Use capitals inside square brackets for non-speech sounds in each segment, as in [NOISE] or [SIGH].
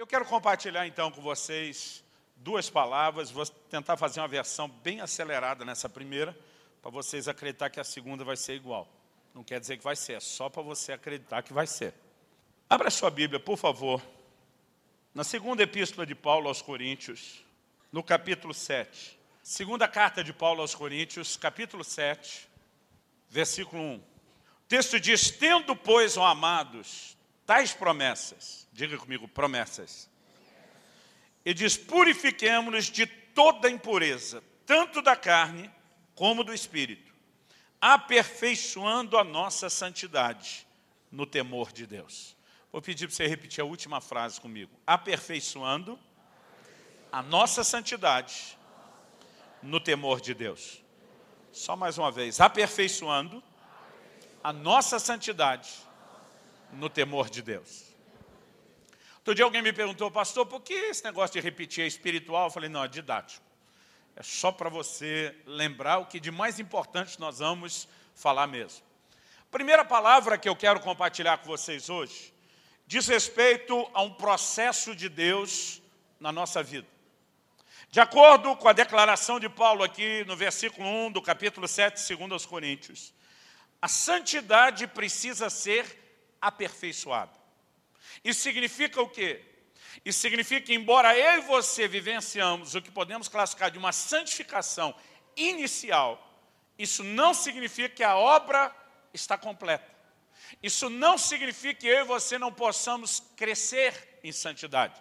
Eu quero compartilhar então com vocês duas palavras, vou tentar fazer uma versão bem acelerada nessa primeira, para vocês acreditar que a segunda vai ser igual. Não quer dizer que vai ser, é só para você acreditar que vai ser. Abra sua Bíblia, por favor, na segunda epístola de Paulo aos Coríntios, no capítulo 7. Segunda carta de Paulo aos Coríntios, capítulo 7, versículo 1. O texto diz, tendo, pois, ó amados, tais promessas, diga comigo, promessas. E diz, purifiquemos-nos de toda impureza, tanto da carne como do espírito, aperfeiçoando a nossa santidade no temor de Deus. Vou pedir para você repetir a última frase comigo. Aperfeiçoando a nossa santidade no temor de Deus. Só mais uma vez. Aperfeiçoando a nossa santidade no temor de Deus. Outro dia alguém me perguntou, pastor, por que esse negócio de repetir é espiritual? Eu falei, não, é didático. É só para você lembrar o que de mais importante nós vamos falar mesmo. Primeira palavra que eu quero compartilhar com vocês hoje diz respeito a um processo de Deus na nossa vida. De acordo com a declaração de Paulo aqui no versículo 1 do capítulo 7, segundo aos Coríntios, a santidade precisa ser aperfeiçoada. Isso significa o quê? Isso significa que, embora eu e você vivenciamos o que podemos classificar de uma santificação inicial, isso não significa que a obra está completa. Isso não significa que eu e você não possamos crescer em santidade.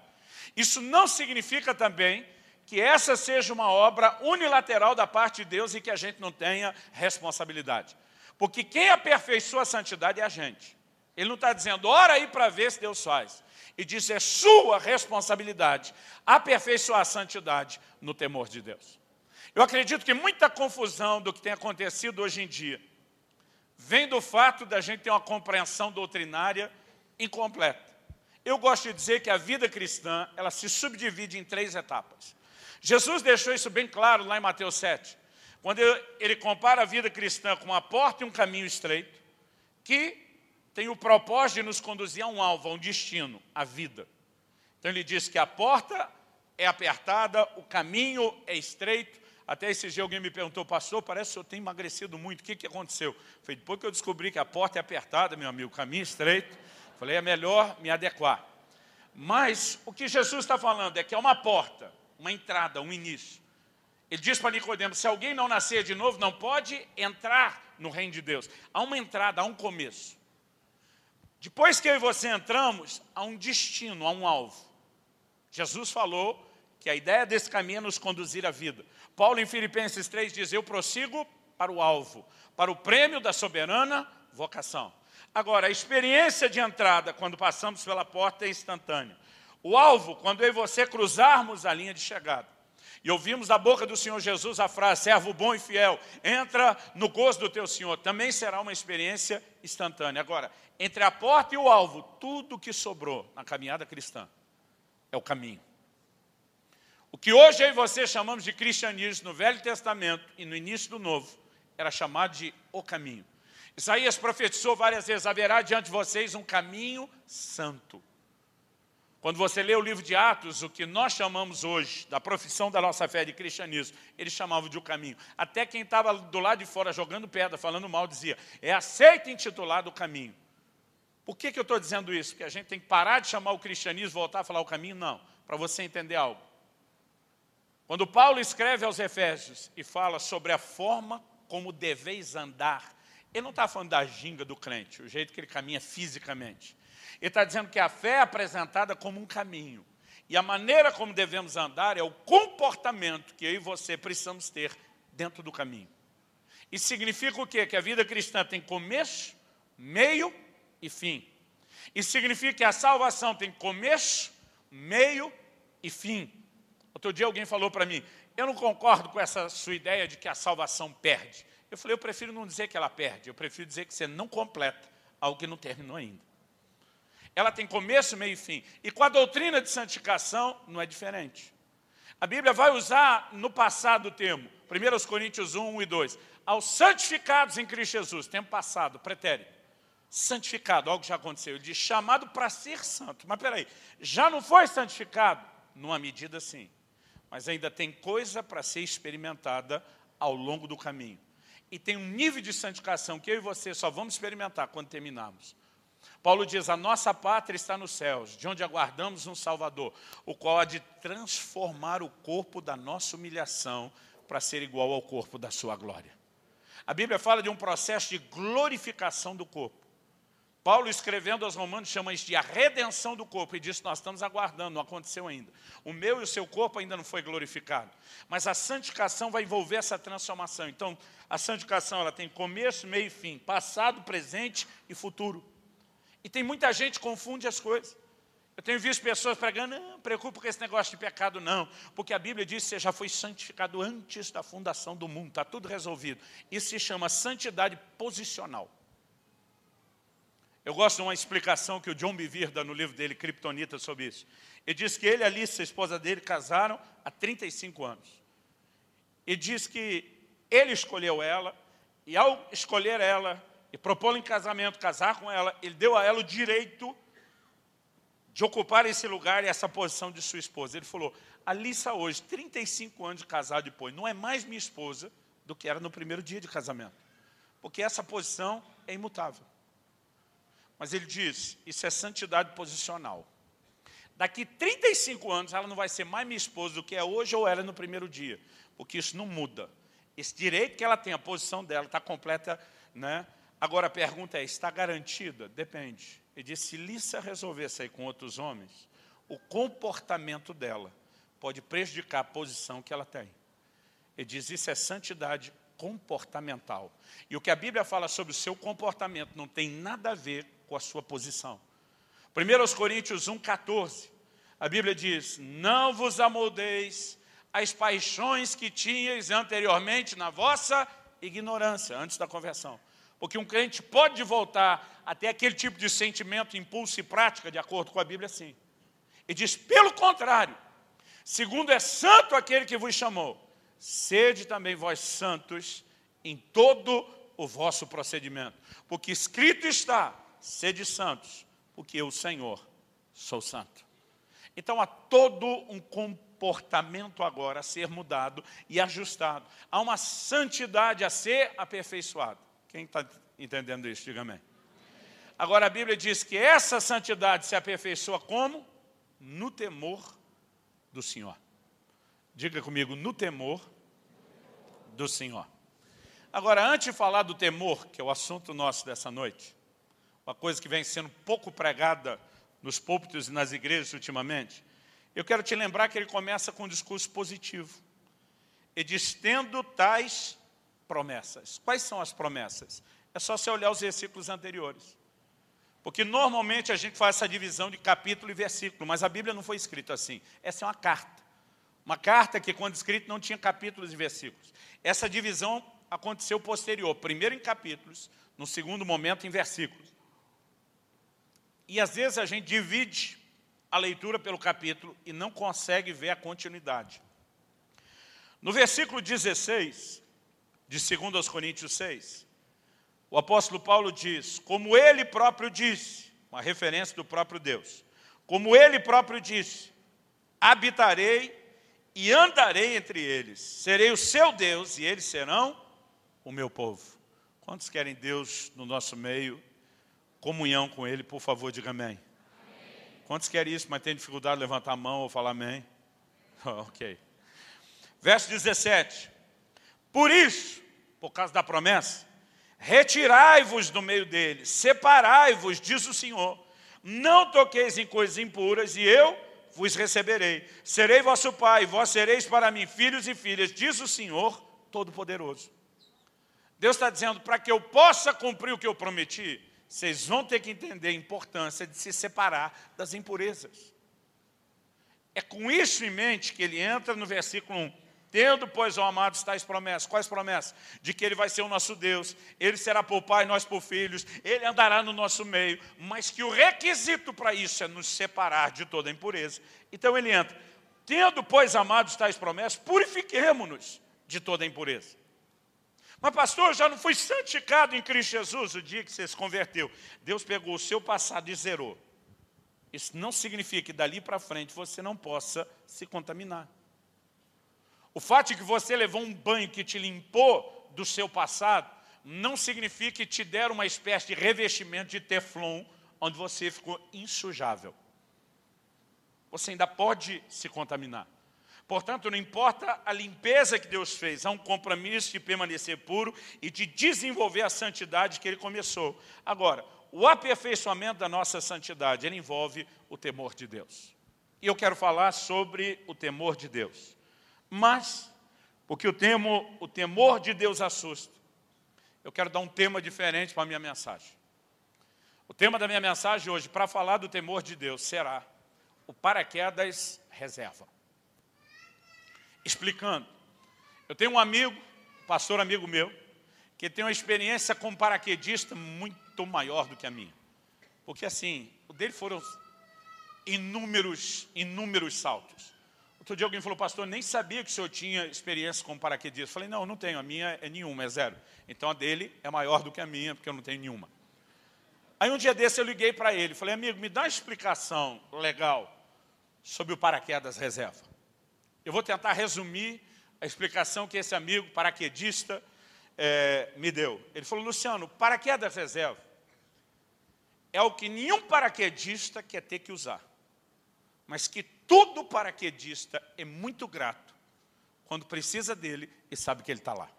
Isso não significa também que essa seja uma obra unilateral da parte de Deus e que a gente não tenha responsabilidade. Porque quem aperfeiçoa a santidade é a gente. Ele não está dizendo, ora aí para ver se Deus faz. E diz, é sua responsabilidade aperfeiçoar a santidade no temor de Deus. Eu acredito que muita confusão do que tem acontecido hoje em dia vem do fato da gente ter uma compreensão doutrinária incompleta. Eu gosto de dizer que a vida cristã, ela se subdivide em três etapas. Jesus deixou isso bem claro lá em Mateus 7, quando ele compara a vida cristã com uma porta e um caminho estreito, que tem o propósito de nos conduzir a um alvo, a um destino, a vida. Então ele diz que a porta é apertada, o caminho é estreito. Até esse dia alguém me perguntou, pastor, parece que eu tenho emagrecido muito, o que, que aconteceu? Falei, depois que eu descobri que a porta é apertada, meu amigo, o caminho é estreito, falei, é melhor me adequar. Mas o que Jesus está falando é que é uma porta, uma entrada, um início. Ele diz para Nicodemos, se alguém não nascer de novo, não pode entrar no reino de Deus. Há uma entrada, há um começo. Depois que eu e você entramos, há um destino, há um alvo. Jesus falou que a ideia desse caminho é nos conduzir à vida. Paulo, em Filipenses 3, diz, eu prossigo para o alvo, para o prêmio da soberana vocação. Agora, a experiência de entrada, quando passamos pela porta, é instantânea. O alvo, quando eu e você cruzarmos a linha de chegada. E ouvimos da boca do Senhor Jesus a frase, servo bom e fiel, entra no gozo do teu Senhor. Também será uma experiência instantânea. Agora, entre a porta e o alvo, tudo que sobrou na caminhada cristã é o caminho. O que hoje eu e você chamamos de cristianismo no Velho Testamento e no início do Novo, era chamado de o caminho. Isaías profetizou várias vezes, haverá diante de vocês um caminho santo. Quando você lê o livro de Atos, o que nós chamamos hoje da profissão da nossa fé de cristianismo, eles chamavam de o caminho. Até quem estava do lado de fora jogando pedra, falando mal, dizia, é aceito intitulado o caminho. Por que, que eu estou dizendo isso? Porque a gente tem que parar de chamar o cristianismo, voltar a falar o caminho? Não, para você entender algo. Quando Paulo escreve aos Efésios e fala sobre a forma como deveis andar, ele não está falando da ginga do crente, o jeito que ele caminha fisicamente. Ele está dizendo que a fé é apresentada como um caminho. E a maneira como devemos andar é o comportamento que eu e você precisamos ter dentro do caminho. Isso significa o quê? Que a vida cristã tem começo, meio e fim. Isso significa que a salvação tem começo, meio e fim. Outro dia alguém falou para mim, eu não concordo com essa sua ideia de que a salvação perde. Eu falei, eu prefiro não dizer que ela perde, eu prefiro dizer que você não completa algo que não terminou ainda. Ela tem começo, meio e fim. E com a doutrina de santificação não é diferente. A Bíblia vai usar no passado o termo, 1 Coríntios 1, 1 e 2, aos santificados em Cristo Jesus, tempo passado, pretérito. Santificado, algo já aconteceu. Ele diz chamado para ser santo. Mas peraí, já não foi santificado? Numa medida sim. Mas ainda tem coisa para ser experimentada ao longo do caminho. E tem um nível de santificação que eu e você só vamos experimentar quando terminarmos. Paulo diz, a nossa pátria está nos céus, de onde aguardamos um Salvador, o qual há de transformar o corpo da nossa humilhação para ser igual ao corpo da sua glória. A Bíblia fala de um processo de glorificação do corpo. Paulo, escrevendo aos romanos, chama isso de a redenção do corpo, e diz nós estamos aguardando, não aconteceu ainda. O meu e o seu corpo ainda não foi glorificado. Mas a santificação vai envolver essa transformação. Então, a santificação ela tem começo, meio e fim, passado, presente e futuro. E tem muita gente que confunde as coisas. Eu tenho visto pessoas pregando, não, preocupa com esse negócio de pecado, não. Porque a Bíblia diz que você já foi santificado antes da fundação do mundo, está tudo resolvido. Isso se chama santidade posicional. Eu gosto de uma explicação que o John Bevere dá no livro dele, Kryptonita, sobre isso. Ele diz que ele e a Alice, a esposa dele, casaram há 35 anos. E diz que ele escolheu ela, e ao escolher ela, e propô-la em casamento, casar com ela, ele deu a ela o direito de ocupar esse lugar e essa posição de sua esposa. Ele falou, Alissa hoje, 35 anos de casado depois, não é mais minha esposa do que era no primeiro dia de casamento. Porque essa posição é imutável. Mas ele diz, isso é santidade posicional. Daqui 35 anos, ela não vai ser mais minha esposa do que é hoje ou era no primeiro dia. Porque isso não muda. Esse direito que ela tem, a posição dela, está completa. Né? Agora a pergunta é, está garantida? Depende. Ele diz, se Lissa resolver sair com outros homens, o comportamento dela pode prejudicar a posição que ela tem. Ele diz, isso é santidade comportamental. E o que a Bíblia fala sobre o seu comportamento não tem nada a ver com a sua posição. 1 Coríntios 1,14, a Bíblia diz, não vos amoldeis as paixões que tinhais anteriormente na vossa ignorância, antes da conversão. Porque um crente pode voltar até aquele tipo de sentimento, impulso e prática, de acordo com a Bíblia, sim. E diz, pelo contrário, segundo é santo aquele que vos chamou, sede também vós santos em todo o vosso procedimento. Porque escrito está, sede santos, porque eu, Senhor, sou santo. Então há todo um comportamento agora a ser mudado e ajustado. Há uma santidade a ser aperfeiçoada. Quem está entendendo isso? Diga amém. Agora a Bíblia diz que essa santidade se aperfeiçoa como? No temor do Senhor. Diga comigo, no temor do Senhor. Agora, antes de falar do temor, que é o assunto nosso dessa noite, uma coisa que vem sendo pouco pregada nos púlpitos e nas igrejas ultimamente, eu quero te lembrar que ele começa com um discurso positivo. Ele diz, tendo tais promessas. Quais são as promessas? É só você olhar os versículos anteriores. Porque normalmente a gente faz essa divisão de capítulo e versículo, mas a Bíblia não foi escrita assim. Essa é uma carta. Uma carta que, quando escrita, não tinha capítulos e versículos. Essa divisão aconteceu posterior, primeiro em capítulos, no segundo momento em versículos. E às vezes a gente divide a leitura pelo capítulo e não consegue ver a continuidade. No versículo 16, de 2 Coríntios 6, o apóstolo Paulo diz, como ele próprio disse, uma referência do próprio Deus, como ele próprio disse, habitarei e andarei entre eles, serei o seu Deus e eles serão o meu povo. Quantos querem Deus no nosso meio comunhão com Ele, por favor, diga amém. amém. Quantos querem isso, mas tem dificuldade de levantar a mão ou falar amém? [LAUGHS] ok. Verso 17. Por isso, por causa da promessa, retirai-vos do meio deles, separai-vos, diz o Senhor, não toqueis em coisas impuras, e eu vos receberei. Serei vosso pai, vós sereis para mim filhos e filhas, diz o Senhor Todo-Poderoso. Deus está dizendo, para que eu possa cumprir o que eu prometi, vocês vão ter que entender a importância de se separar das impurezas. É com isso em mente que ele entra no versículo 1. Tendo, pois, amados, tais promessas. Quais promessas? De que Ele vai ser o nosso Deus, Ele será por pai, nós por filhos, Ele andará no nosso meio, mas que o requisito para isso é nos separar de toda impureza. Então ele entra. Tendo, pois, amados, tais promessas, purifiquemo-nos de toda impureza. Mas pastor, eu já não fui santificado em Cristo Jesus o dia que você se converteu. Deus pegou o seu passado e zerou. Isso não significa que dali para frente você não possa se contaminar. O fato de que você levou um banho que te limpou do seu passado, não significa que te deram uma espécie de revestimento de teflon, onde você ficou insujável. Você ainda pode se contaminar. Portanto, não importa a limpeza que Deus fez, há um compromisso de permanecer puro e de desenvolver a santidade que Ele começou. Agora, o aperfeiçoamento da nossa santidade, ele envolve o temor de Deus. E eu quero falar sobre o temor de Deus. Mas, porque o, temo, o temor de Deus assusta, eu quero dar um tema diferente para a minha mensagem. O tema da minha mensagem hoje, para falar do temor de Deus, será o paraquedas reserva explicando. Eu tenho um amigo, pastor amigo meu, que tem uma experiência como paraquedista muito maior do que a minha. Porque assim, o dele foram inúmeros, inúmeros saltos. Outro dia alguém falou, pastor, nem sabia que o senhor tinha experiência como paraquedista. Eu falei, não, não tenho, a minha é nenhuma, é zero. Então a dele é maior do que a minha, porque eu não tenho nenhuma. Aí um dia desse eu liguei para ele, falei, amigo, me dá uma explicação legal sobre o paraquedas reserva. Eu vou tentar resumir a explicação que esse amigo paraquedista é, me deu. Ele falou, Luciano, paraquedas reserva é o que nenhum paraquedista quer ter que usar, mas que todo paraquedista é muito grato quando precisa dele e sabe que ele está lá.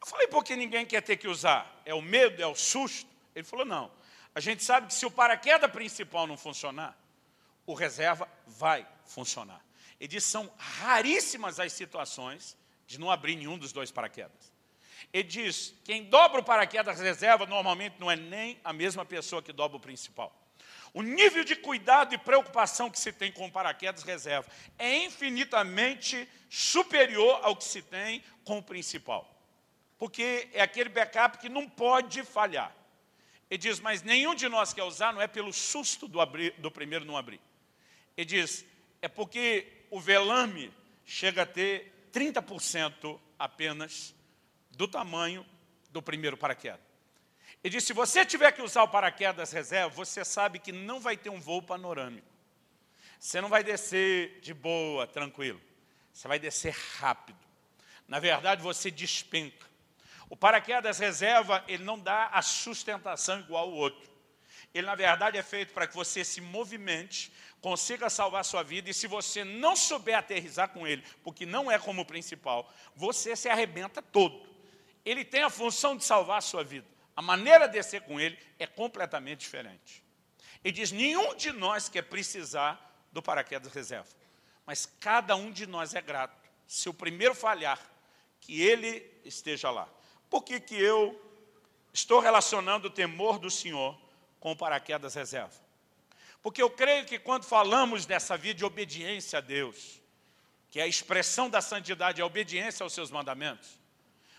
Eu falei, por que ninguém quer ter que usar? É o medo, é o susto? Ele falou, não. A gente sabe que se o paraquedas principal não funcionar, o reserva vai funcionar. Ele diz são raríssimas as situações de não abrir nenhum dos dois paraquedas. Ele diz, quem dobra o paraquedas reserva normalmente não é nem a mesma pessoa que dobra o principal. O nível de cuidado e preocupação que se tem com o paraquedas reserva é infinitamente superior ao que se tem com o principal. Porque é aquele backup que não pode falhar. Ele diz, mas nenhum de nós quer usar, não é pelo susto do, abrir, do primeiro não abrir. Ele diz, é porque o velame chega a ter 30% apenas do tamanho do primeiro paraquedas. Ele disse, se você tiver que usar o paraquedas reserva, você sabe que não vai ter um voo panorâmico. Você não vai descer de boa, tranquilo. Você vai descer rápido. Na verdade, você despenca. O paraquedas reserva, ele não dá a sustentação igual ao outro. Ele, na verdade, é feito para que você se movimente consiga salvar sua vida, e se você não souber aterrizar com ele, porque não é como principal, você se arrebenta todo. Ele tem a função de salvar a sua vida. A maneira de descer com ele é completamente diferente. Ele diz, nenhum de nós quer precisar do paraquedas reserva. Mas cada um de nós é grato. Se o primeiro falhar, que ele esteja lá. Por que, que eu estou relacionando o temor do Senhor com o paraquedas reserva? Porque eu creio que quando falamos dessa vida de obediência a Deus, que é a expressão da santidade, a obediência aos seus mandamentos,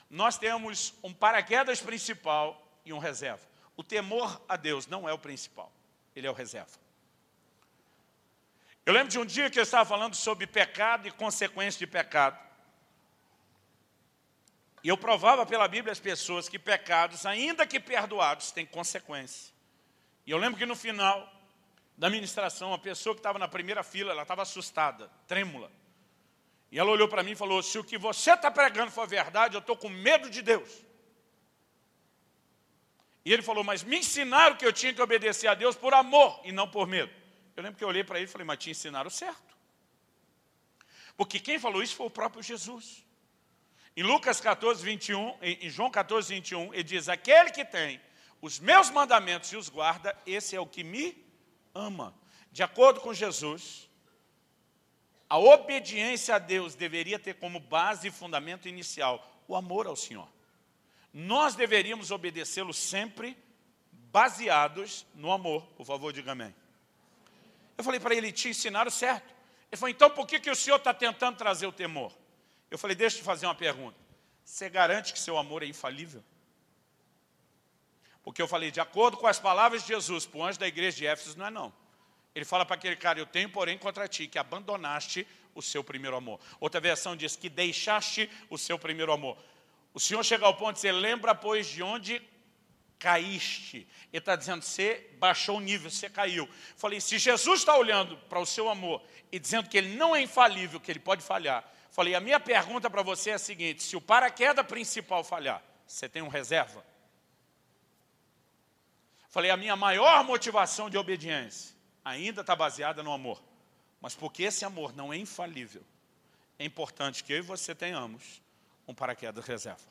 nós temos um paraquedas principal e um reserva. O temor a Deus não é o principal, ele é o reserva. Eu lembro de um dia que eu estava falando sobre pecado e consequência de pecado. E eu provava pela Bíblia às pessoas que pecados, ainda que perdoados, têm consequência. E eu lembro que no final, da ministração, a pessoa que estava na primeira fila, ela estava assustada, trêmula. E ela olhou para mim e falou, se o que você está pregando for verdade, eu estou com medo de Deus. E ele falou, mas me ensinaram que eu tinha que obedecer a Deus por amor e não por medo. Eu lembro que eu olhei para ele e falei, mas te ensinaram certo. Porque quem falou isso foi o próprio Jesus. Em Lucas 14, 21, em João 14, 21, ele diz, aquele que tem os meus mandamentos e os guarda, esse é o que me ama. De acordo com Jesus, a obediência a Deus deveria ter como base e fundamento inicial o amor ao Senhor. Nós deveríamos obedecê-lo sempre baseados no amor. Por favor, diga amém. Eu falei para ele, te ensinaram certo. Ele falou, então por que, que o senhor está tentando trazer o temor? Eu falei, deixa eu te fazer uma pergunta. Você garante que seu amor é infalível? Porque eu falei, de acordo com as palavras de Jesus para o anjo da igreja de Éfeso, não é não. Ele fala para aquele cara, eu tenho porém contra ti, que abandonaste o seu primeiro amor. Outra versão diz que deixaste o seu primeiro amor. O Senhor chega ao ponto de dizer, lembra, pois, de onde caíste. Ele está dizendo, você baixou o nível, você caiu. Falei, se Jesus está olhando para o seu amor e dizendo que ele não é infalível, que ele pode falhar. Falei, a minha pergunta para você é a seguinte, se o paraquedas principal falhar, você tem um reserva? Falei, a minha maior motivação de obediência ainda está baseada no amor. Mas porque esse amor não é infalível, é importante que eu e você tenhamos um paraquedas reserva.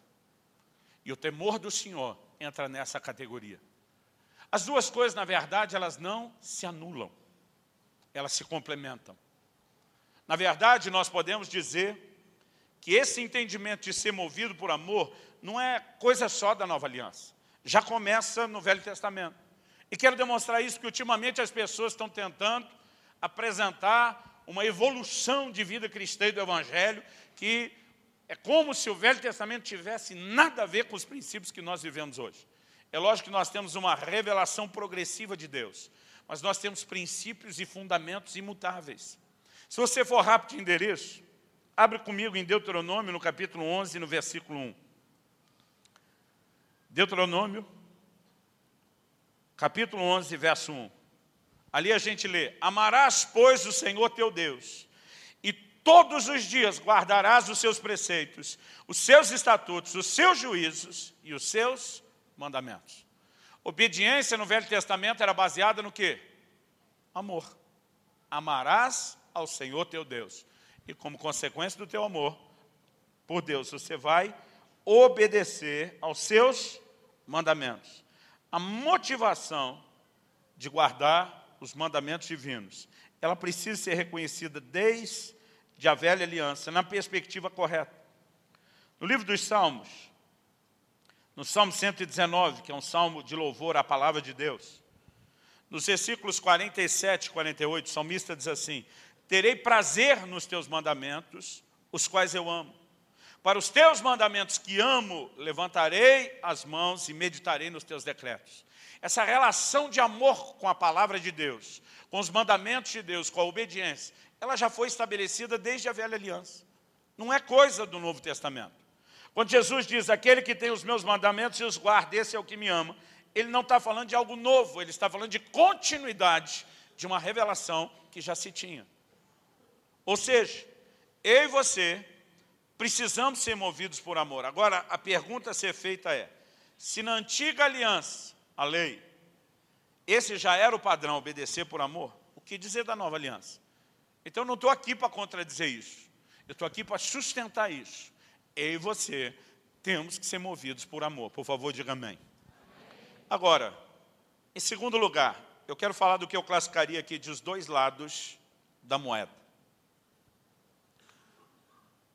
E o temor do Senhor entra nessa categoria. As duas coisas, na verdade, elas não se anulam. Elas se complementam. Na verdade, nós podemos dizer que esse entendimento de ser movido por amor não é coisa só da nova aliança. Já começa no Velho Testamento. E quero demonstrar isso, que ultimamente as pessoas estão tentando apresentar uma evolução de vida cristã e do Evangelho, que é como se o Velho Testamento tivesse nada a ver com os princípios que nós vivemos hoje. É lógico que nós temos uma revelação progressiva de Deus, mas nós temos princípios e fundamentos imutáveis. Se você for rápido de endereço, abre comigo em Deuteronômio, no capítulo 11, no versículo 1. Deuteronômio, capítulo 11, verso 1. Ali a gente lê, amarás, pois, o Senhor teu Deus, e todos os dias guardarás os seus preceitos, os seus estatutos, os seus juízos e os seus mandamentos. Obediência no Velho Testamento era baseada no quê? Amor. Amarás ao Senhor teu Deus. E como consequência do teu amor por Deus, você vai obedecer aos seus mandamentos. A motivação de guardar os mandamentos divinos, ela precisa ser reconhecida desde a velha aliança, na perspectiva correta. No livro dos Salmos, no Salmo 119, que é um salmo de louvor à palavra de Deus, nos versículos 47 e 48, o salmista diz assim, Terei prazer nos teus mandamentos, os quais eu amo. Para os teus mandamentos que amo, levantarei as mãos e meditarei nos teus decretos. Essa relação de amor com a palavra de Deus, com os mandamentos de Deus, com a obediência, ela já foi estabelecida desde a velha aliança. Não é coisa do Novo Testamento. Quando Jesus diz, aquele que tem os meus mandamentos e os guarda, esse é o que me ama, ele não está falando de algo novo, ele está falando de continuidade de uma revelação que já se tinha. Ou seja, eu e você precisamos ser movidos por amor. Agora, a pergunta a ser feita é, se na antiga aliança a lei. Esse já era o padrão, obedecer por amor. O que dizer da nova aliança? Então eu não estou aqui para contradizer isso. Eu estou aqui para sustentar isso. Eu e você temos que ser movidos por amor. Por favor, diga amém. Agora, em segundo lugar, eu quero falar do que eu classificaria aqui de os dois lados da moeda.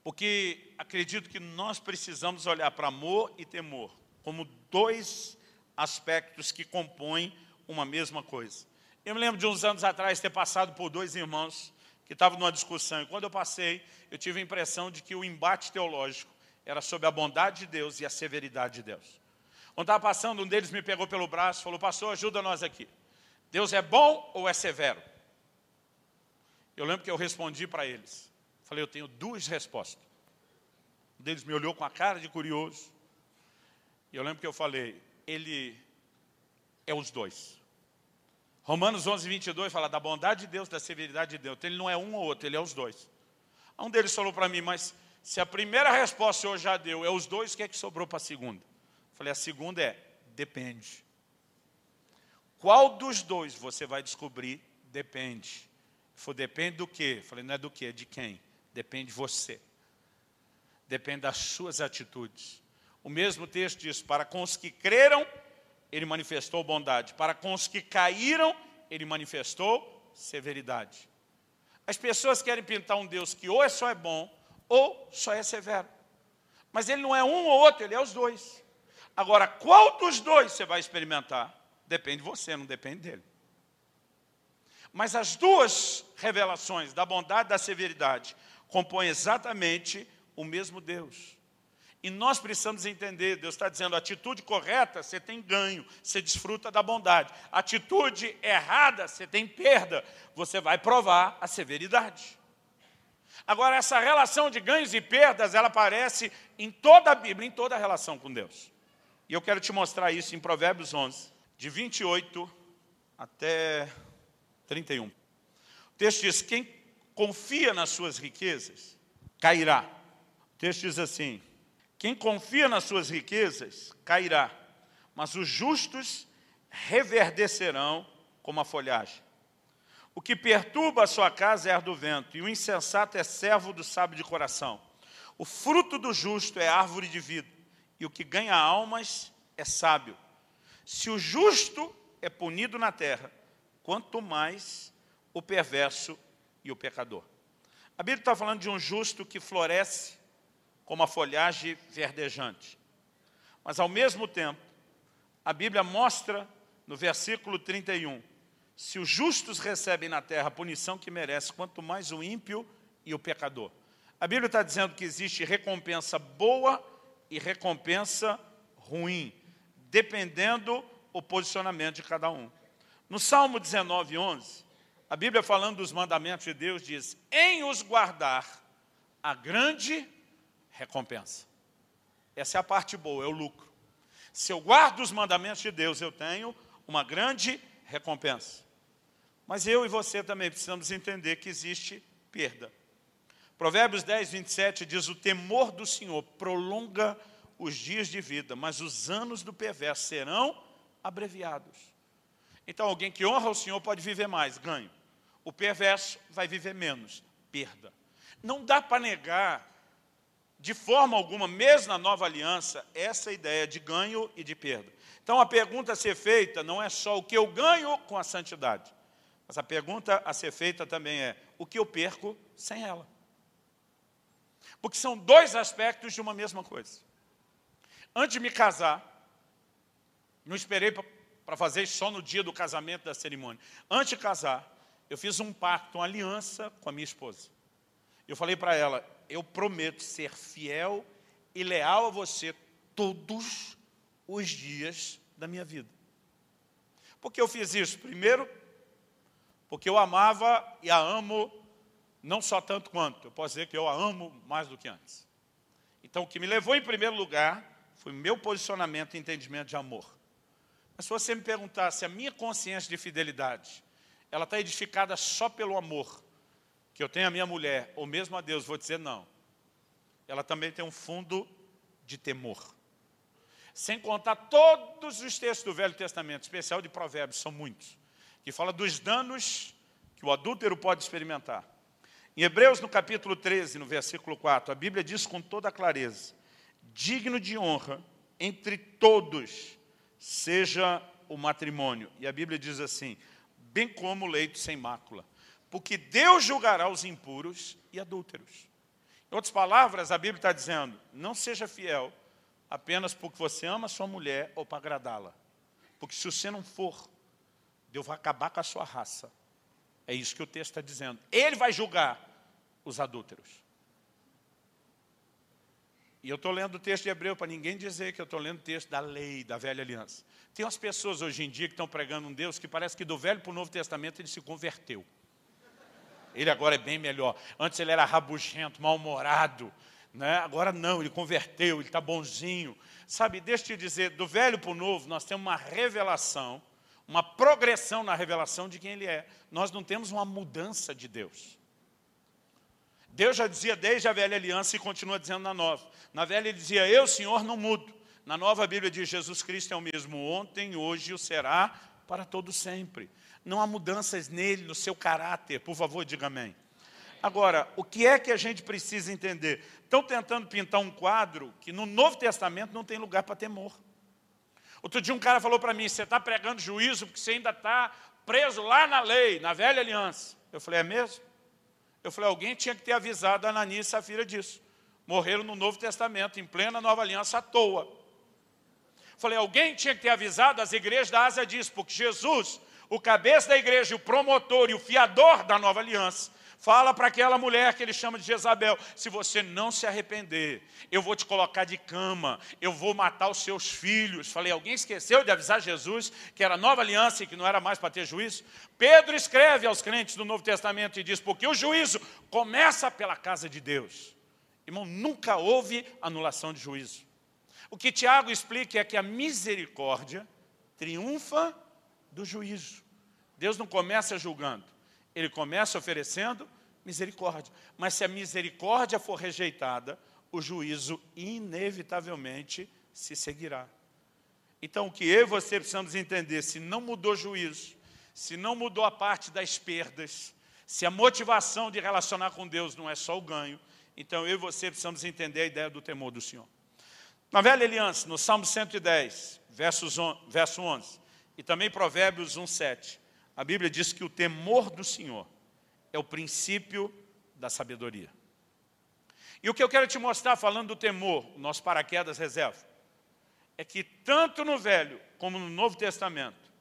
Porque acredito que nós precisamos olhar para amor e temor como dois aspectos que compõem uma mesma coisa. Eu me lembro de uns anos atrás ter passado por dois irmãos que estavam numa discussão, e quando eu passei, eu tive a impressão de que o embate teológico era sobre a bondade de Deus e a severidade de Deus. Quando estava passando, um deles me pegou pelo braço e falou, pastor, ajuda nós aqui. Deus é bom ou é severo? Eu lembro que eu respondi para eles. Falei, eu tenho duas respostas. Um deles me olhou com a cara de curioso. E eu lembro que eu falei, ele é os dois. Romanos 11, 22 fala da bondade de Deus, da severidade de Deus. Então, ele não é um ou outro, ele é os dois. Um deles falou para mim, mas se a primeira resposta o senhor já deu, é os dois, o que é que sobrou para a segunda? Falei, a segunda é, depende. Qual dos dois você vai descobrir? Depende. Falei, depende do quê? Falei, não é do quê, é de quem? Depende de você. Depende das suas atitudes. O mesmo texto diz, para com os que creram, ele manifestou bondade. Para com os que caíram, ele manifestou severidade. As pessoas querem pintar um Deus que ou é só é bom, ou só é severo. Mas ele não é um ou outro, ele é os dois. Agora, qual dos dois você vai experimentar? Depende de você, não depende dele. Mas as duas revelações da bondade e da severidade compõem exatamente o mesmo Deus. E nós precisamos entender, Deus está dizendo, atitude correta, você tem ganho, você desfruta da bondade. Atitude errada, você tem perda, você vai provar a severidade. Agora, essa relação de ganhos e perdas, ela aparece em toda a Bíblia, em toda a relação com Deus. E eu quero te mostrar isso em Provérbios 11, de 28 até 31. O texto diz: Quem confia nas suas riquezas, cairá. O texto diz assim: Quem confia nas suas riquezas, cairá, mas os justos reverdecerão como a folhagem. O que perturba a sua casa é ar do vento, e o insensato é servo do sábio de coração. O fruto do justo é árvore de vida, e o que ganha almas é sábio. Se o justo é punido na terra, quanto mais o perverso e o pecador. A Bíblia está falando de um justo que floresce como a folhagem verdejante. Mas, ao mesmo tempo, a Bíblia mostra no versículo 31 se os justos recebem na terra a punição que merece, quanto mais o ímpio e o pecador. A Bíblia está dizendo que existe recompensa boa e recompensa ruim, dependendo o posicionamento de cada um. No Salmo 19, 11, a Bíblia falando dos mandamentos de Deus diz, em os guardar, a grande recompensa. Essa é a parte boa, é o lucro. Se eu guardo os mandamentos de Deus, eu tenho uma grande recompensa. Mas eu e você também precisamos entender que existe perda. Provérbios 10, 27 diz, o temor do Senhor prolonga os dias de vida, mas os anos do perverso serão abreviados. Então, alguém que honra o Senhor pode viver mais, ganho. O perverso vai viver menos, perda. Não dá para negar, de forma alguma, mesmo na nova aliança, essa ideia de ganho e de perda. Então, a pergunta a ser feita não é só o que eu ganho com a santidade, mas a pergunta a ser feita também é: o que eu perco sem ela? Porque são dois aspectos de uma mesma coisa. Antes de me casar, não esperei para fazer só no dia do casamento da cerimônia. Antes de casar, eu fiz um pacto, uma aliança com a minha esposa. Eu falei para ela, eu prometo ser fiel e leal a você todos os dias da minha vida. Por que eu fiz isso? Primeiro, porque eu amava e a amo não só tanto quanto, eu posso dizer que eu a amo mais do que antes. Então, o que me levou em primeiro lugar foi meu posicionamento e entendimento de amor. Mas se você me perguntar se a minha consciência de fidelidade, ela está edificada só pelo amor que eu tenho à minha mulher, ou mesmo a Deus, vou dizer não. Ela também tem um fundo de temor. Sem contar todos os textos do Velho Testamento, especial de Provérbios, são muitos que fala dos danos que o adúltero pode experimentar. Em Hebreus, no capítulo 13, no versículo 4, a Bíblia diz com toda clareza, digno de honra entre todos seja o matrimônio. E a Bíblia diz assim, bem como o leito sem mácula, porque Deus julgará os impuros e adúlteros. Em outras palavras, a Bíblia está dizendo, não seja fiel apenas porque você ama sua mulher ou para agradá-la. Porque se você não for, Deus vai acabar com a sua raça. É isso que o texto está dizendo. Ele vai julgar os adúlteros. E eu estou lendo o texto de Hebreu para ninguém dizer que eu estou lendo o texto da lei, da velha aliança. Tem umas pessoas hoje em dia que estão pregando um Deus que parece que do Velho para o Novo Testamento ele se converteu. Ele agora é bem melhor. Antes ele era rabugento, mal-humorado. Né? Agora não, ele converteu, ele está bonzinho. Sabe, deixa eu te dizer, do Velho para o Novo nós temos uma revelação uma progressão na revelação de quem Ele é. Nós não temos uma mudança de Deus. Deus já dizia desde a velha aliança e continua dizendo na nova. Na velha ele dizia, eu, Senhor, não mudo. Na nova Bíblia diz, Jesus Cristo é o mesmo ontem, hoje e o será para todo sempre. Não há mudanças nele, no seu caráter. Por favor, diga amém. Agora, o que é que a gente precisa entender? Estão tentando pintar um quadro que no Novo Testamento não tem lugar para temor. Outro dia um cara falou para mim, você está pregando juízo porque você ainda está preso lá na lei, na velha aliança. Eu falei, é mesmo? Eu falei, alguém tinha que ter avisado a Ananias e Safira disso. Morreram no Novo Testamento, em plena nova aliança, à toa. Falei, alguém tinha que ter avisado as igrejas da Ásia disso, porque Jesus, o cabeça da igreja, o promotor e o fiador da nova aliança, Fala para aquela mulher que ele chama de Jezabel: se você não se arrepender, eu vou te colocar de cama, eu vou matar os seus filhos. Falei, alguém esqueceu de avisar Jesus que era nova aliança e que não era mais para ter juízo? Pedro escreve aos crentes do Novo Testamento e diz: porque o juízo começa pela casa de Deus. Irmão, nunca houve anulação de juízo. O que Tiago explica é que a misericórdia triunfa do juízo. Deus não começa julgando, ele começa oferecendo misericórdia. Mas se a misericórdia for rejeitada, o juízo inevitavelmente se seguirá. Então, o que eu e você precisamos entender, se não mudou o juízo, se não mudou a parte das perdas, se a motivação de relacionar com Deus não é só o ganho, então eu e você precisamos entender a ideia do temor do Senhor. Na velha aliança, no Salmo 110, versos verso 11, e também Provérbios 1, 7, a Bíblia diz que o temor do Senhor é o princípio da sabedoria. E o que eu quero te mostrar falando do temor, o nosso paraquedas reserva, é que tanto no Velho como no Novo Testamento,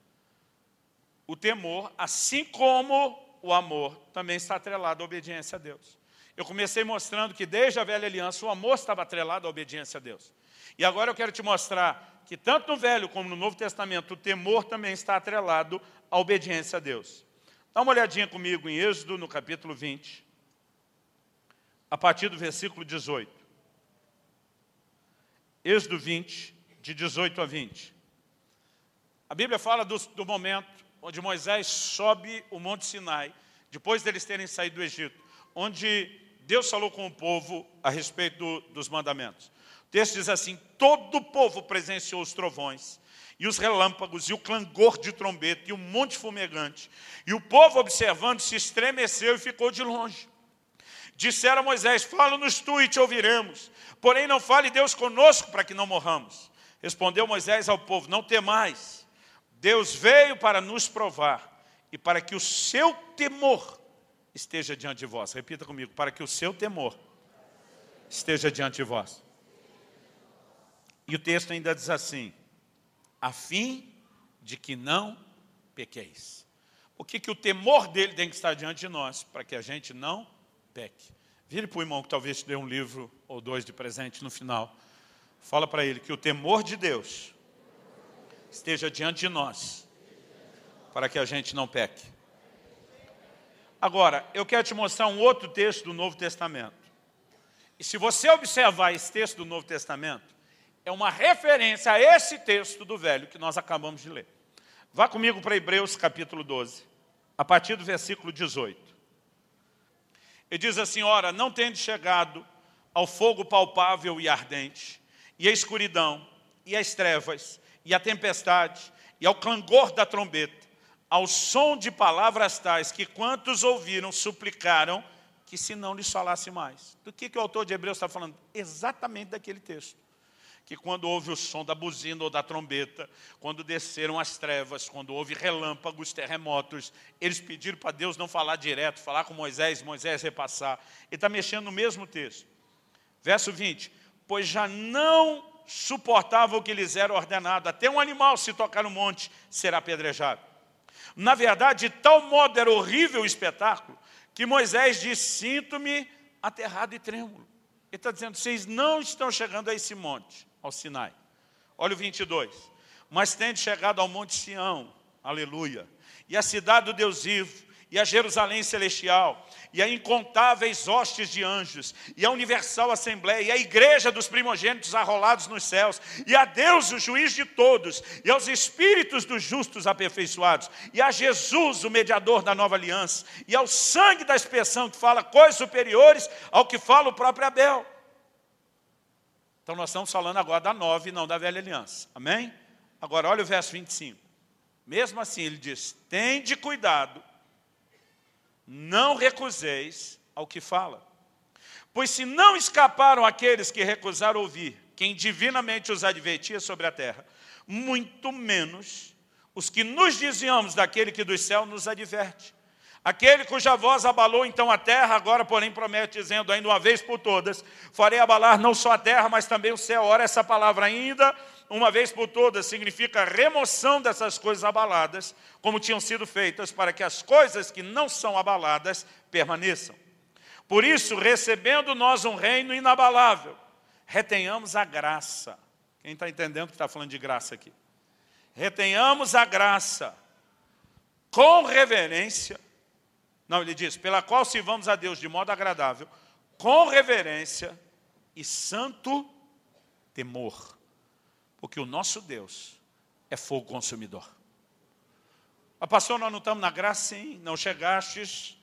o temor, assim como o amor, também está atrelado à obediência a Deus. Eu comecei mostrando que desde a velha aliança o amor estava atrelado à obediência a Deus. E agora eu quero te mostrar que tanto no Velho como no Novo Testamento o temor também está atrelado à obediência a Deus. Dá uma olhadinha comigo em Êxodo, no capítulo 20, a partir do versículo 18. Êxodo 20, de 18 a 20. A Bíblia fala do, do momento onde Moisés sobe o Monte Sinai, depois deles terem saído do Egito, onde Deus falou com o povo a respeito do, dos mandamentos. O texto diz assim, todo o povo presenciou os trovões, e os relâmpagos, e o clangor de trombeta, e o monte fumegante. E o povo, observando, se estremeceu e ficou de longe. Disseram a Moisés, fala-nos tu e te ouviremos. Porém, não fale Deus conosco para que não morramos. Respondeu Moisés ao povo, não temais. Deus veio para nos provar e para que o seu temor esteja diante de vós. Repita comigo, para que o seu temor esteja diante de vós. E o texto ainda diz assim, a fim de que não pequeis. O que, que o temor dele tem que estar diante de nós, para que a gente não peque. Vire para o irmão que talvez te dê um livro ou dois de presente no final. Fala para ele que o temor de Deus esteja diante de nós, para que a gente não peque. Agora, eu quero te mostrar um outro texto do Novo Testamento. E se você observar esse texto do Novo Testamento, é uma referência a esse texto do Velho que nós acabamos de ler. Vá comigo para Hebreus capítulo 12, a partir do versículo 18. Ele diz assim, ora, não tende chegado ao fogo palpável e ardente, e a escuridão, e as trevas, e a tempestade, e ao clangor da trombeta, ao som de palavras tais que quantos ouviram suplicaram que se não lhes falasse mais. Do que, que o autor de Hebreus está falando? Exatamente daquele texto que quando houve o som da buzina ou da trombeta, quando desceram as trevas, quando houve relâmpagos, terremotos, eles pediram para Deus não falar direto, falar com Moisés, Moisés repassar. Ele está mexendo no mesmo texto. Verso 20, pois já não suportava o que lhes era ordenado, até um animal se tocar no monte será apedrejado. Na verdade, de tal modo era horrível o espetáculo, que Moisés disse, sinto-me aterrado e trêmulo. Ele está dizendo, vocês não estão chegando a esse monte ao Sinai. Olha o 22. Mas tende chegado ao Monte Sião, aleluia, e a cidade do Deus vivo, e a Jerusalém celestial, e a incontáveis hostes de anjos, e a universal assembleia, e a igreja dos primogênitos arrolados nos céus, e a Deus, o juiz de todos, e aos espíritos dos justos aperfeiçoados, e a Jesus, o mediador da nova aliança, e ao sangue da expressão que fala coisas superiores ao que fala o próprio Abel. Então nós estamos falando agora da nova e não da velha aliança. Amém? Agora olha o verso 25. Mesmo assim ele diz, tende cuidado, não recuseis ao que fala. Pois se não escaparam aqueles que recusaram ouvir, quem divinamente os advertia sobre a terra, muito menos os que nos desviamos daquele que do céu nos adverte. Aquele cuja voz abalou então a terra, agora, porém, promete, dizendo, ainda uma vez por todas, farei abalar não só a terra, mas também o céu. Ora, essa palavra ainda, uma vez por todas, significa remoção dessas coisas abaladas, como tinham sido feitas, para que as coisas que não são abaladas permaneçam. Por isso, recebendo nós um reino inabalável, retenhamos a graça. Quem está entendendo que está falando de graça aqui? Retenhamos a graça com reverência não, ele diz, pela qual sirvamos a Deus de modo agradável, com reverência e santo temor. Porque o nosso Deus é fogo consumidor. A pastor, nós não estamos na graça, sim. Não chegastes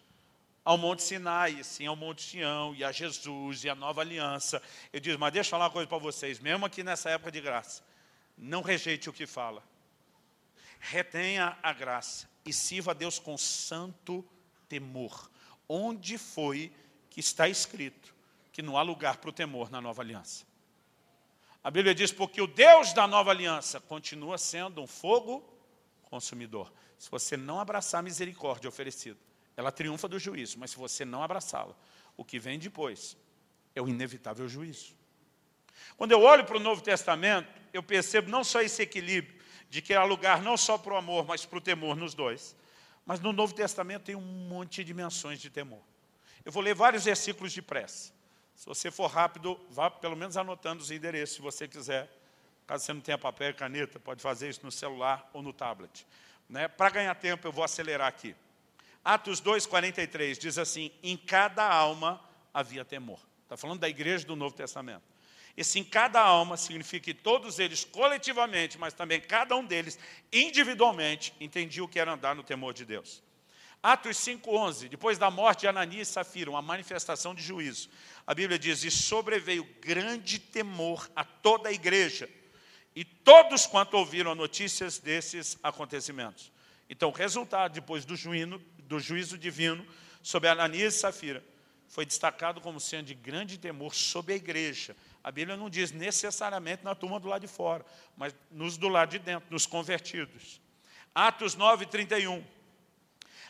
ao Monte Sinai, sim ao Monte Sião, e a Jesus, e a nova aliança. Ele diz, mas deixa eu falar uma coisa para vocês, mesmo aqui nessa época de graça, não rejeite o que fala. Retenha a graça e sirva a Deus com santo temor temor. Onde foi que está escrito que não há lugar para o temor na nova aliança? A Bíblia diz, porque o Deus da nova aliança continua sendo um fogo consumidor. Se você não abraçar a misericórdia oferecida, ela triunfa do juízo, mas se você não abraçá-la, o que vem depois é o inevitável juízo. Quando eu olho para o Novo Testamento, eu percebo não só esse equilíbrio, de que há lugar não só para o amor, mas para o temor nos dois. Mas no Novo Testamento tem um monte de menções de temor. Eu vou ler vários versículos de pressa. Se você for rápido, vá pelo menos anotando os endereços, se você quiser. Caso você não tenha papel e caneta, pode fazer isso no celular ou no tablet. Né? Para ganhar tempo, eu vou acelerar aqui. Atos 2,43 diz assim, em cada alma havia temor. Está falando da igreja do Novo Testamento. Esse em cada alma significa que todos eles coletivamente, mas também cada um deles individualmente, entendiam o que era andar no temor de Deus. Atos 5,11, depois da morte de Ananias e Safira, uma manifestação de juízo. A Bíblia diz, e sobreveio grande temor a toda a igreja, e todos quanto ouviram notícias desses acontecimentos. Então, o resultado, depois do, juízo, do juízo divino sobre Ananias e Safira, foi destacado como sendo de grande temor sobre a igreja, a Bíblia não diz necessariamente na turma do lado de fora, mas nos do lado de dentro, nos convertidos. Atos 9, 31.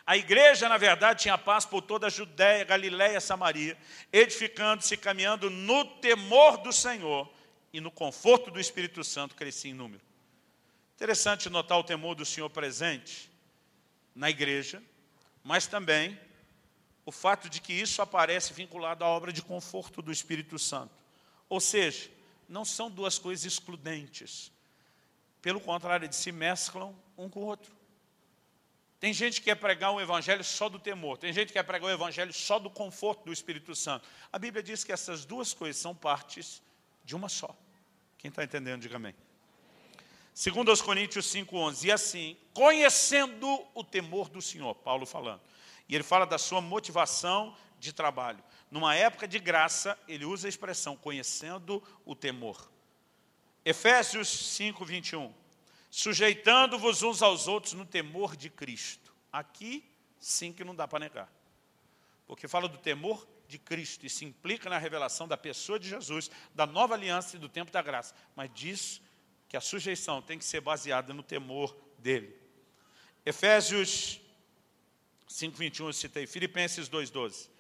A igreja, na verdade, tinha paz por toda a Judéia, Galiléia, Samaria, edificando-se caminhando no temor do Senhor e no conforto do Espírito Santo crescia em número. Interessante notar o temor do Senhor presente na igreja, mas também o fato de que isso aparece vinculado à obra de conforto do Espírito Santo. Ou seja, não são duas coisas excludentes. Pelo contrário, eles se mesclam um com o outro. Tem gente que quer pregar um evangelho só do temor. Tem gente que quer pregar um evangelho só do conforto do Espírito Santo. A Bíblia diz que essas duas coisas são partes de uma só. Quem está entendendo, diga amém. Segundo aos Coríntios 5,11, e assim, conhecendo o temor do Senhor, Paulo falando. E ele fala da sua motivação de trabalho. Numa época de graça, ele usa a expressão conhecendo o temor. Efésios 5, 21. Sujeitando-vos uns aos outros no temor de Cristo. Aqui, sim que não dá para negar. Porque fala do temor de Cristo e se implica na revelação da pessoa de Jesus, da nova aliança e do tempo da graça. Mas diz que a sujeição tem que ser baseada no temor dele. Efésios 5,21 eu citei, Filipenses 2,12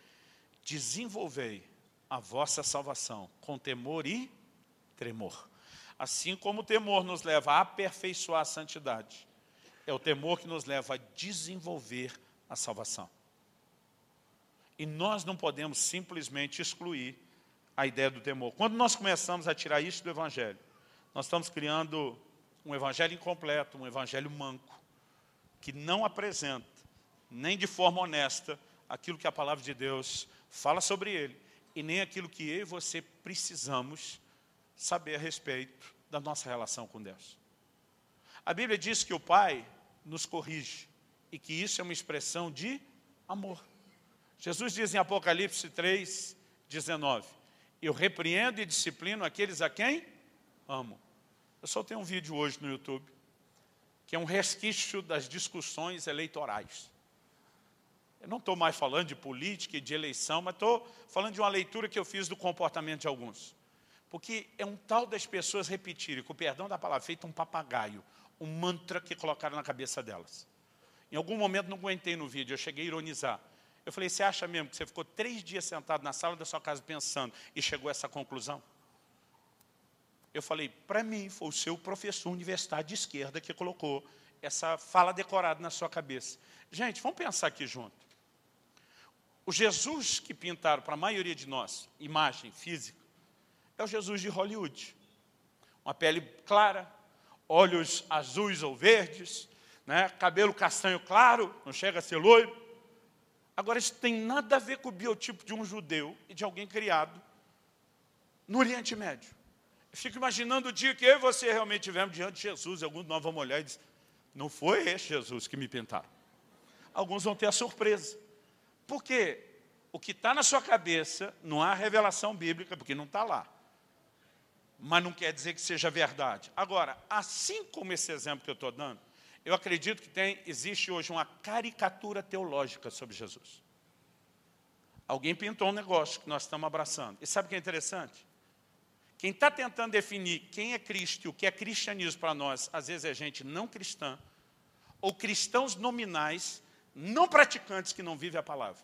desenvolvei a vossa salvação com temor e tremor. Assim como o temor nos leva a aperfeiçoar a santidade, é o temor que nos leva a desenvolver a salvação. E nós não podemos simplesmente excluir a ideia do temor. Quando nós começamos a tirar isso do Evangelho, nós estamos criando um Evangelho incompleto, um Evangelho manco, que não apresenta, nem de forma honesta, aquilo que a palavra de Deus fala sobre ele, e nem aquilo que eu e você precisamos saber a respeito da nossa relação com Deus. A Bíblia diz que o Pai nos corrige, e que isso é uma expressão de amor. Jesus diz em Apocalipse 3, 19, eu repreendo e disciplino aqueles a quem amo. Eu só tenho um vídeo hoje no YouTube, que é um resquício das discussões eleitorais. Eu não estou mais falando de política e de eleição, mas estou falando de uma leitura que eu fiz do comportamento de alguns. Porque é um tal das pessoas repetirem, com o perdão da palavra, feito um papagaio, um mantra que colocaram na cabeça delas. Em algum momento não aguentei no vídeo, eu cheguei a ironizar. Eu falei, você acha mesmo que você ficou três dias sentado na sala da sua casa pensando e chegou a essa conclusão? Eu falei, para mim foi o seu professor universitário de esquerda que colocou essa fala decorada na sua cabeça. Gente, vamos pensar aqui junto. O Jesus que pintaram para a maioria de nós, imagem física, é o Jesus de Hollywood. Uma pele clara, olhos azuis ou verdes, né? cabelo castanho claro, não chega a ser loiro. Agora, isso tem nada a ver com o biotipo de um judeu e de alguém criado no Oriente Médio. Eu fico imaginando o dia que eu e você realmente estivermos diante de Jesus, e alguns de nós vamos olhar e dizer, não foi esse Jesus que me pintaram. Alguns vão ter a surpresa. Porque o que está na sua cabeça não há revelação bíblica, porque não está lá. Mas não quer dizer que seja verdade. Agora, assim como esse exemplo que eu estou dando, eu acredito que tem, existe hoje uma caricatura teológica sobre Jesus. Alguém pintou um negócio que nós estamos abraçando. E sabe o que é interessante? Quem está tentando definir quem é Cristo e o que é cristianismo para nós, às vezes é gente não cristã, ou cristãos nominais, não praticantes que não vivem a palavra.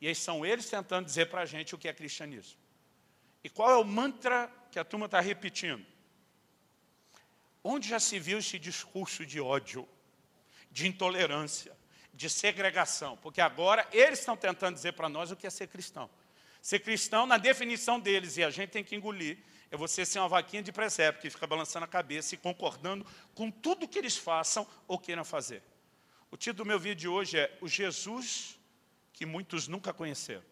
E aí são eles tentando dizer para a gente o que é cristianismo. E qual é o mantra que a turma está repetindo? Onde já se viu esse discurso de ódio, de intolerância, de segregação? Porque agora eles estão tentando dizer para nós o que é ser cristão. Ser cristão, na definição deles, e a gente tem que engolir, é você ser uma vaquinha de presépio que fica balançando a cabeça e concordando com tudo que eles façam ou queiram fazer. O título do meu vídeo de hoje é O Jesus que muitos nunca conheceram.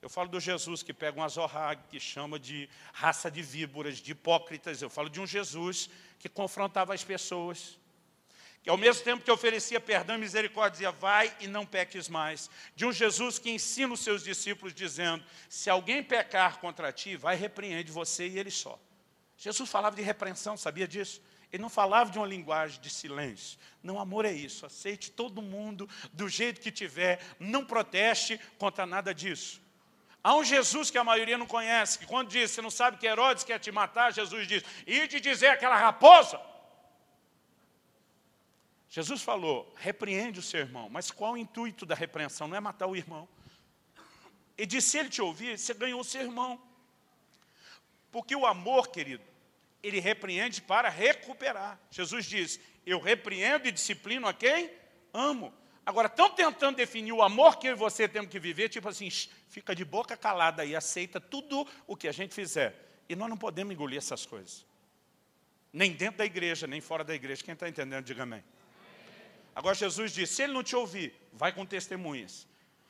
Eu falo do Jesus que pega um azorrague, que chama de raça de víboras, de hipócritas. Eu falo de um Jesus que confrontava as pessoas, que ao mesmo tempo que oferecia perdão e misericórdia, dizia, vai e não peques mais. De um Jesus que ensina os seus discípulos, dizendo, se alguém pecar contra ti, vai repreende você e ele só. Jesus falava de repreensão, sabia disso? Ele não falava de uma linguagem de silêncio. Não, amor é isso, aceite todo mundo do jeito que tiver, não proteste contra nada disso. Há um Jesus que a maioria não conhece, que quando diz, você não sabe que Herodes quer te matar, Jesus diz, e de dizer aquela raposa, Jesus falou, repreende o seu irmão, mas qual o intuito da repreensão? Não é matar o irmão. E disse, se ele te ouvir, você ganhou o seu irmão. Porque o amor, querido, ele repreende para recuperar. Jesus diz, eu repreendo e disciplino a quem? Amo. Agora, estão tentando definir o amor que eu e você temos que viver, tipo assim, fica de boca calada e aceita tudo o que a gente fizer. E nós não podemos engolir essas coisas. Nem dentro da igreja, nem fora da igreja. Quem está entendendo, diga amém. Agora Jesus disse, se ele não te ouvir, vai com testemunhas.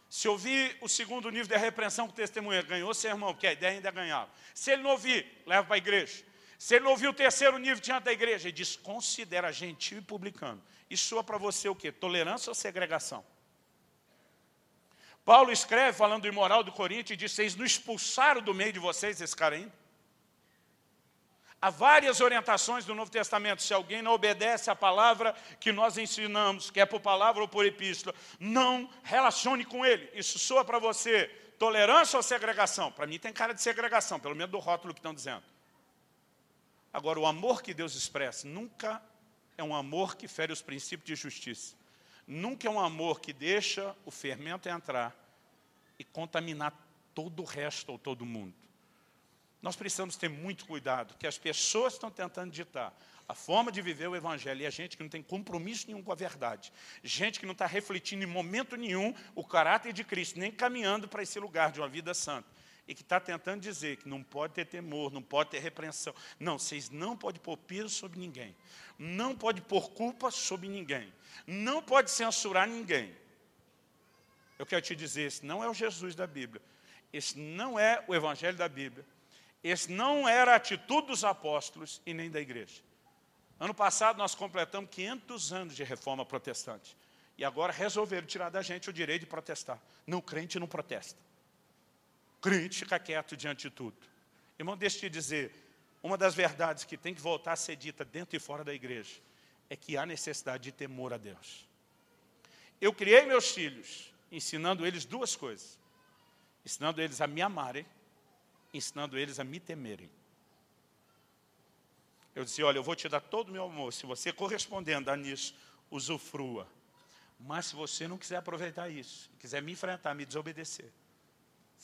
Se ouvir o segundo nível de repreensão com testemunha, ganhou seu irmão, porque a ideia ainda é ganhá-lo. Se ele não ouvir, leva para a igreja. Se ele não ouvir o terceiro nível diante da igreja, ele diz, considera gentil e publicano. Isso soa para você o quê? Tolerância ou segregação? Paulo escreve, falando do imoral do Coríntios, e diz, vocês não expulsaram do meio de vocês esse cara ainda? Há várias orientações do Novo Testamento. Se alguém não obedece à palavra que nós ensinamos, quer por palavra ou por epístola, não relacione com ele. Isso soa para você tolerância ou segregação? Para mim tem cara de segregação, pelo menos do rótulo que estão dizendo. Agora, o amor que Deus expressa nunca é um amor que fere os princípios de justiça. Nunca é um amor que deixa o fermento entrar e contaminar todo o resto ou todo mundo. Nós precisamos ter muito cuidado, que as pessoas estão tentando ditar a forma de viver o Evangelho, e a gente que não tem compromisso nenhum com a verdade, gente que não está refletindo em momento nenhum o caráter de Cristo, nem caminhando para esse lugar de uma vida santa, e que está tentando dizer que não pode ter temor, não pode ter repreensão. Não, vocês não podem pôr peso sobre ninguém, não pode pôr culpa sobre ninguém, não pode censurar ninguém. Eu quero te dizer, esse não é o Jesus da Bíblia, esse não é o Evangelho da Bíblia, esse não era a atitude dos apóstolos e nem da igreja. Ano passado nós completamos 500 anos de reforma protestante. E agora resolveram tirar da gente o direito de protestar. Não, crente não protesta. Crente fica quieto diante de tudo. Irmão, deixa eu te dizer, uma das verdades que tem que voltar a ser dita dentro e fora da igreja é que há necessidade de temor a Deus. Eu criei meus filhos ensinando eles duas coisas. Ensinando eles a me amarem ensinando eles a me temerem. Eu disse, olha, eu vou te dar todo o meu amor, se você correspondendo a nisso, usufrua. Mas se você não quiser aproveitar isso, quiser me enfrentar, me desobedecer,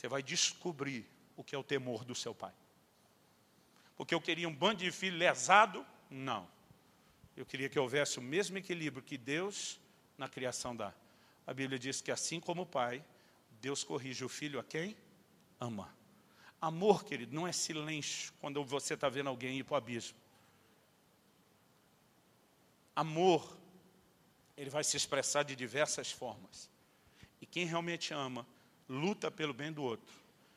você vai descobrir o que é o temor do seu pai. Porque eu queria um bando de filho lesado? Não. Eu queria que houvesse o mesmo equilíbrio que Deus na criação dá. A Bíblia diz que assim como o pai, Deus corrige o filho a quem? Ama. Amor, querido, não é silêncio quando você está vendo alguém ir para o abismo. Amor, ele vai se expressar de diversas formas. E quem realmente ama, luta pelo bem do outro,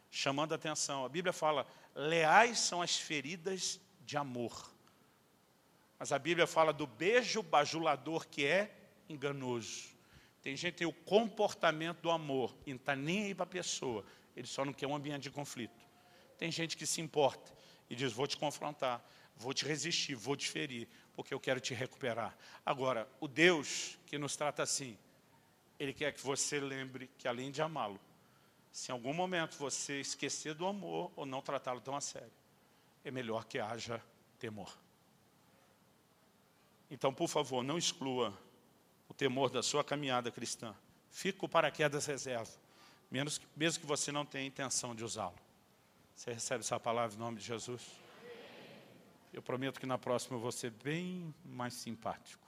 chamando a atenção. A Bíblia fala, leais são as feridas de amor. Mas a Bíblia fala do beijo bajulador que é enganoso. Tem gente que tem o comportamento do amor e não está nem aí para a pessoa. Ele só não quer um ambiente de conflito. Tem gente que se importa e diz, vou te confrontar, vou te resistir, vou te ferir, porque eu quero te recuperar. Agora, o Deus que nos trata assim, Ele quer que você lembre que além de amá-lo, se em algum momento você esquecer do amor ou não tratá-lo tão a sério, é melhor que haja temor. Então, por favor, não exclua o temor da sua caminhada cristã. Com o paraquedas reserva, mesmo que você não tenha intenção de usá-lo. Você recebe essa palavra em nome de Jesus? Eu prometo que na próxima eu vou ser bem mais simpático.